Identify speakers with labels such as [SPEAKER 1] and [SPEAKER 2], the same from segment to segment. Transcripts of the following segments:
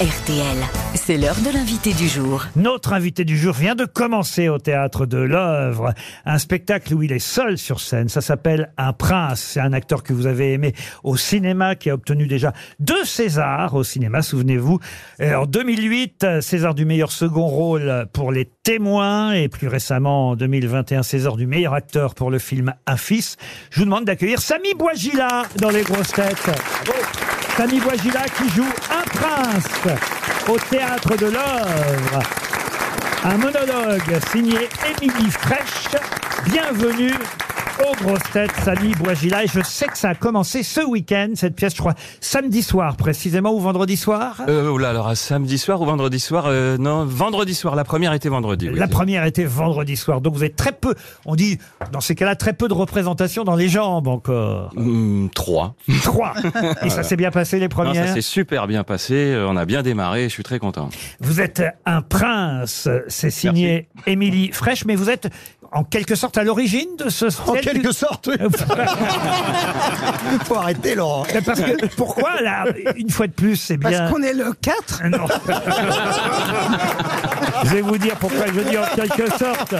[SPEAKER 1] RTL, c'est l'heure de l'invité du jour.
[SPEAKER 2] Notre invité du jour vient de commencer au théâtre de l'œuvre. Un spectacle où il est seul sur scène. Ça s'appelle Un prince. C'est un acteur que vous avez aimé au cinéma qui a obtenu déjà deux Césars au cinéma, souvenez-vous. Et En 2008, César du meilleur second rôle pour Les Témoins et plus récemment en 2021, César du meilleur acteur pour le film Un fils. Je vous demande d'accueillir Samy Bouagila dans les grosses têtes. Samy Bouagila qui joue Un prince au théâtre de l'œuvre. Un monologue signé Émilie Fraîche. Bienvenue aux grosses têtes, Samy Bouagila. Et je sais que ça a commencé ce week-end, cette pièce, je crois, samedi soir précisément ou vendredi soir.
[SPEAKER 3] Euh, oh là, alors, à samedi soir ou vendredi soir euh, Non, vendredi soir. La première était vendredi. oui.
[SPEAKER 2] La première était vendredi soir. Donc vous êtes très peu, on dit dans ces cas-là, très peu de représentation dans les jambes encore.
[SPEAKER 3] Hmm, trois.
[SPEAKER 2] Trois. Et ça s'est bien passé les
[SPEAKER 3] Non, ça
[SPEAKER 2] premières
[SPEAKER 3] s'est super bien passé. euh, On a bien démarré. Je suis très content.
[SPEAKER 2] Vous êtes un prince, c'est signé Émilie Fraîche, mais vous êtes en quelque sorte à l'origine de ce
[SPEAKER 4] En quelque sorte, oui. Faut arrêter, Laurent.
[SPEAKER 2] Parce que pourquoi là, une fois de plus, c'est bien.
[SPEAKER 5] Parce qu'on est le 4
[SPEAKER 2] Non. je vais vous dire pourquoi je dis en quelque sorte.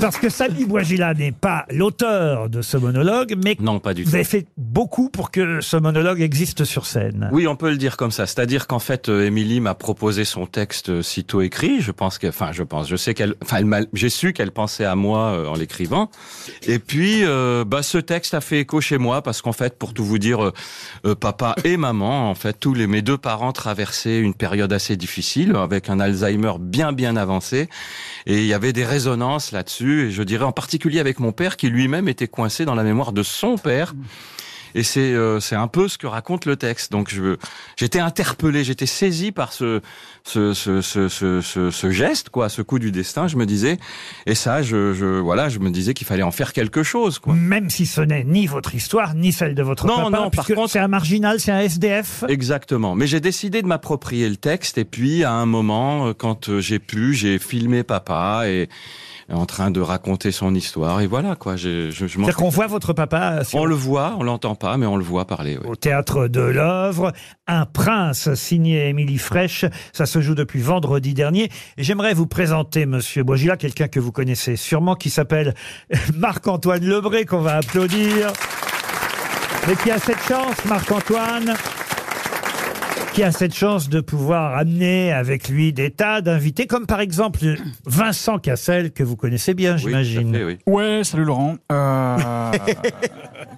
[SPEAKER 2] Parce que Samy Bouagila n'est pas l'auteur de ce monologue, mais
[SPEAKER 3] Non, pas du
[SPEAKER 2] vous
[SPEAKER 3] tout.
[SPEAKER 2] avez fait beaucoup pour que ce monologue existe sur scène.
[SPEAKER 3] Oui, on peut le dire comme ça. C'est-à-dire qu'en fait, euh, Émilie m'a proposé son texte euh, sitôt écrit. Je pense que, enfin, je pense, je sais qu'elle, enfin, elle m'a- j'ai su qu'elle pensait à moi euh, en l'écrivant. Et puis, euh, bah, ce texte a fait écho chez moi parce qu'en fait, pour tout vous dire, euh, euh, papa et maman, en fait, tous les mes deux parents traversaient une période assez difficile avec un Alzheimer bien bien avancé. Et il y avait des résonances là-dessus. Et je dirais en particulier avec mon père qui lui-même était coincé dans la mémoire de son père. Et c'est euh, c'est un peu ce que raconte le texte. Donc j'étais interpellé, j'étais saisi par ce ce, ce, ce, ce, geste quoi, ce coup du destin. Je me disais et ça je, je voilà je me disais qu'il fallait en faire quelque chose quoi.
[SPEAKER 2] Même si ce n'est ni votre histoire, ni celle de votre
[SPEAKER 3] Non,
[SPEAKER 2] papa,
[SPEAKER 3] non, par contre-
[SPEAKER 2] c'est un marginal, c'est un SDF.
[SPEAKER 3] Exactement. Mais j'ai décidé de m'approprier le texte et puis à un moment euh, quand euh, j'ai pu, j'ai filmé papa et en train de raconter son histoire et voilà quoi. Je, je, je
[SPEAKER 2] C'est-à-dire qu'on voit votre papa
[SPEAKER 3] on le voit, on l'entend pas, mais on le voit parler.
[SPEAKER 2] au théâtre de l'œuvre. Un prince signé Émilie Fraîche. Ça se joue depuis vendredi dernier. J'aimerais vous présenter Monsieur Bogila, quelqu'un que vous connaissez sûrement, qui s'appelle Marc-Antoine Lebré, qu'on va applaudir. Mais qui a cette chance, Marc-Antoine, qui a cette chance de pouvoir amener avec lui des tas d'invités, comme par exemple Vincent Cassel, que vous connaissez bien,
[SPEAKER 3] Oui,
[SPEAKER 2] j'imagine.
[SPEAKER 3] fait, oui.
[SPEAKER 6] Ouais, salut Laurent. Euh,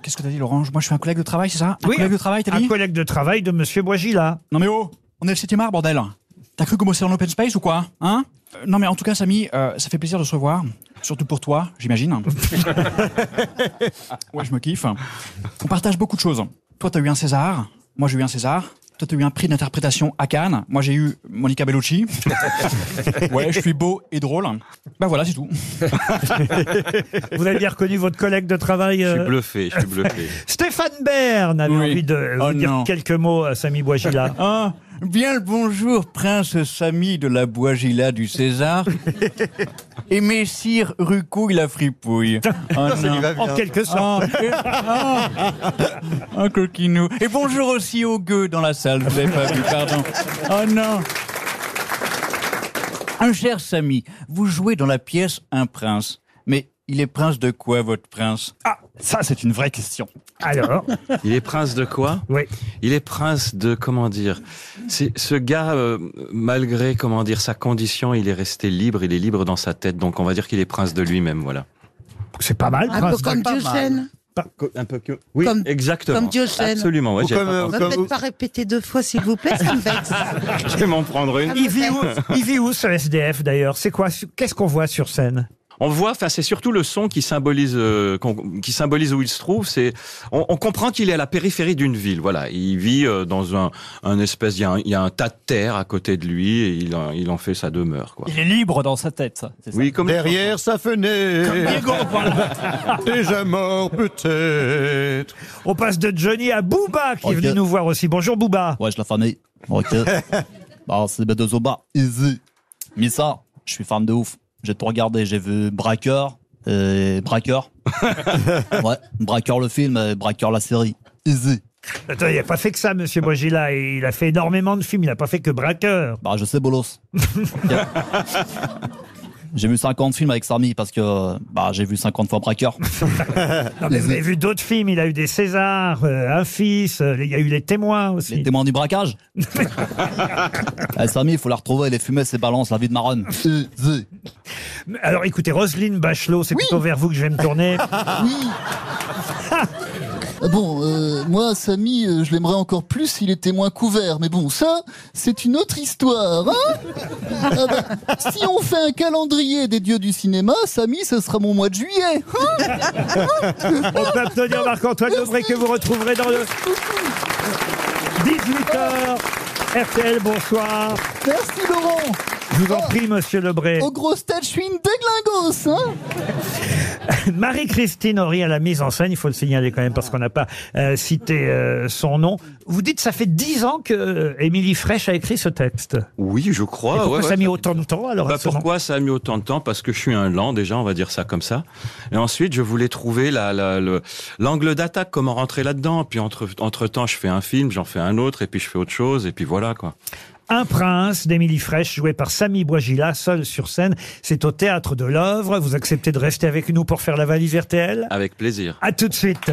[SPEAKER 6] Qu'est-ce que t'as dit Laurent? Moi je suis un collègue de travail, c'est ça? Un
[SPEAKER 2] Oui,
[SPEAKER 6] collègue de travail, t'as
[SPEAKER 2] Un
[SPEAKER 6] dit?
[SPEAKER 2] collègue de travail de Monsieur Boisgila.
[SPEAKER 6] Non mais oh, on est le 7 art, bordel. T'as cru qu'on bossait en open space ou quoi Hein? Euh, Non mais en tout cas Samy, euh, ça fait plaisir de se revoir. Surtout pour toi, j'imagine. ouais, je me kiffe. On partage beaucoup de choses. Toi t'as eu un César, moi j'ai eu un César. Toi, t'as eu un prix d'interprétation à Cannes. Moi, j'ai eu Monica Bellucci. ouais, je suis beau et drôle. Bah voilà, c'est tout.
[SPEAKER 2] Vous avez bien reconnu votre collègue de travail
[SPEAKER 3] Je
[SPEAKER 2] euh,
[SPEAKER 3] suis bluffé, je suis bluffé.
[SPEAKER 2] Stéphane Bern avait
[SPEAKER 6] Oui.
[SPEAKER 2] envie de vous
[SPEAKER 6] Oh
[SPEAKER 2] dire
[SPEAKER 6] non.
[SPEAKER 2] quelques mots à Samy Bouagila.
[SPEAKER 6] Ah, bien le bonjour, prince Samy de la Boisgila du César. Et messire Rucouille la fripouille. Oh
[SPEAKER 4] Ça lui
[SPEAKER 6] non.
[SPEAKER 4] va bien.
[SPEAKER 2] en quelque sorte.
[SPEAKER 6] Ah, un coquinou. Et bonjour aussi aux gueux dans la salle, vous avez pas vu, pardon. Oh non. Un cher Samy, vous jouez dans la pièce Un prince. Mais il est prince de quoi, votre prince? Ah, ça c'est une vraie question.
[SPEAKER 2] Alors,
[SPEAKER 3] Il est prince de quoi?
[SPEAKER 2] Oui.
[SPEAKER 3] Il est prince de comment dire? C'est ce gars, euh, malgré comment dire sa condition, il est resté libre. Il est libre dans sa tête. Donc on va dire qu'il est prince de lui-même. Voilà.
[SPEAKER 2] C'est pas mal,
[SPEAKER 5] Un
[SPEAKER 2] Prince.
[SPEAKER 5] peu comme. Diocène.
[SPEAKER 3] Un peu que. Oui,
[SPEAKER 5] Comme-
[SPEAKER 3] exactement.
[SPEAKER 5] comme Diocène.
[SPEAKER 3] Absolument. Ouais,
[SPEAKER 4] Ou comme,
[SPEAKER 3] pas
[SPEAKER 4] euh,
[SPEAKER 5] On va
[SPEAKER 4] Comme-
[SPEAKER 5] peut-être pas répéter deux fois, s'il vous plaît, ça me vexe.
[SPEAKER 3] Je vais m'en prendre une.
[SPEAKER 2] Il vit où, il vit où ce SDF d'ailleurs? C'est quoi Qu'est-ce qu'on voit sur scène?
[SPEAKER 3] On voit, enfin, c'est surtout le son qui symbolise, euh, qu'on- qui symbolise où il se trouve. C'est, on, on comprend qu'il est à la périphérie d'une ville. Voilà, il vit euh, dans un, un espèce, il y, a un, il y a un tas de terre à côté de lui et il, en- il en fait sa demeure. Quoi.
[SPEAKER 6] Il est libre dans sa tête, ça
[SPEAKER 3] Oui, comme
[SPEAKER 4] Derrière sa fenêtre, déjà mort peut-être.
[SPEAKER 2] On passe de Johnny à Booba qui est
[SPEAKER 7] Ok.
[SPEAKER 2] venu nous voir aussi. Bonjour Booba.
[SPEAKER 7] Ouais, je la famille. Ok. bah, c'est b Zoba. Easy. Missa, je suis fan de ouf. J'ai tout regardé. J'ai vu Braqueur et Braqueur. ouais, Braqueur le film et Braqueur la série. Easy.
[SPEAKER 2] Attends, il n'a pas fait que ça, Monsieur Bogila. Il a fait énormément de films. Il n'a pas fait que Braqueur.
[SPEAKER 7] Bah, je sais, bolos. J'ai vu 50 films avec Samy parce que bah, j'ai vu 50 fois Braqueur.
[SPEAKER 2] Non, mais vous avez vu d'autres films. Il a eu des Césars, euh, un fils. euh, il y a eu les témoins aussi.
[SPEAKER 7] Les témoins du braquage. Eh, Samy, il faut la retrouver. Les fumées, c'est balance, la vie de marronne. Euh, euh.
[SPEAKER 2] Alors écoutez, Roselyne Bachelot, c'est plutôt vers vous que je vais me tourner.
[SPEAKER 8] Ah Bon, euh, moi, Samy, euh, je l'aimerais encore plus s'il était moins couvert. Mais bon, ça, c'est une autre histoire, hein Ah bah, Si on fait un calendrier des dieux du cinéma, Samy, ce sera mon mois de juillet.
[SPEAKER 2] On peut applaudir Marc-Antoine Lebré que vous retrouverez dans le 18h. RTL, bonsoir.
[SPEAKER 8] Merci, Laurent.
[SPEAKER 2] Je vous en prie, monsieur Lebré.
[SPEAKER 8] Aux grosses têtes, je suis une déglingos, hein
[SPEAKER 2] Marie-Christine Horry à la mise en scène, il faut le signaler quand même parce qu'on n'a pas euh, cité euh, son nom. Vous dites ça fait dix ans que euh, Émilie Fraîche a écrit ce texte.
[SPEAKER 3] Oui, je crois.
[SPEAKER 2] Et pourquoi
[SPEAKER 3] ouais,
[SPEAKER 2] ça a mis autant de temps alors
[SPEAKER 3] Bah,
[SPEAKER 2] à ce moment
[SPEAKER 3] pourquoi ça a mis autant de temps? Parce que je suis un lent déjà, on va dire ça comme ça. Et ensuite, je voulais trouver la, la- le- l'angle d'attaque, comment rentrer là-dedans. Puis entre, entre temps, je fais un film, j'en fais un autre, et puis je fais autre chose, et puis voilà quoi.
[SPEAKER 2] Un prince d'Émilie Fraîche, joué par Samy Bouagila, seul sur scène. C'est au théâtre de l'œuvre. Vous acceptez de rester avec nous pour faire la valise RTL
[SPEAKER 3] Avec plaisir.
[SPEAKER 2] À tout de suite.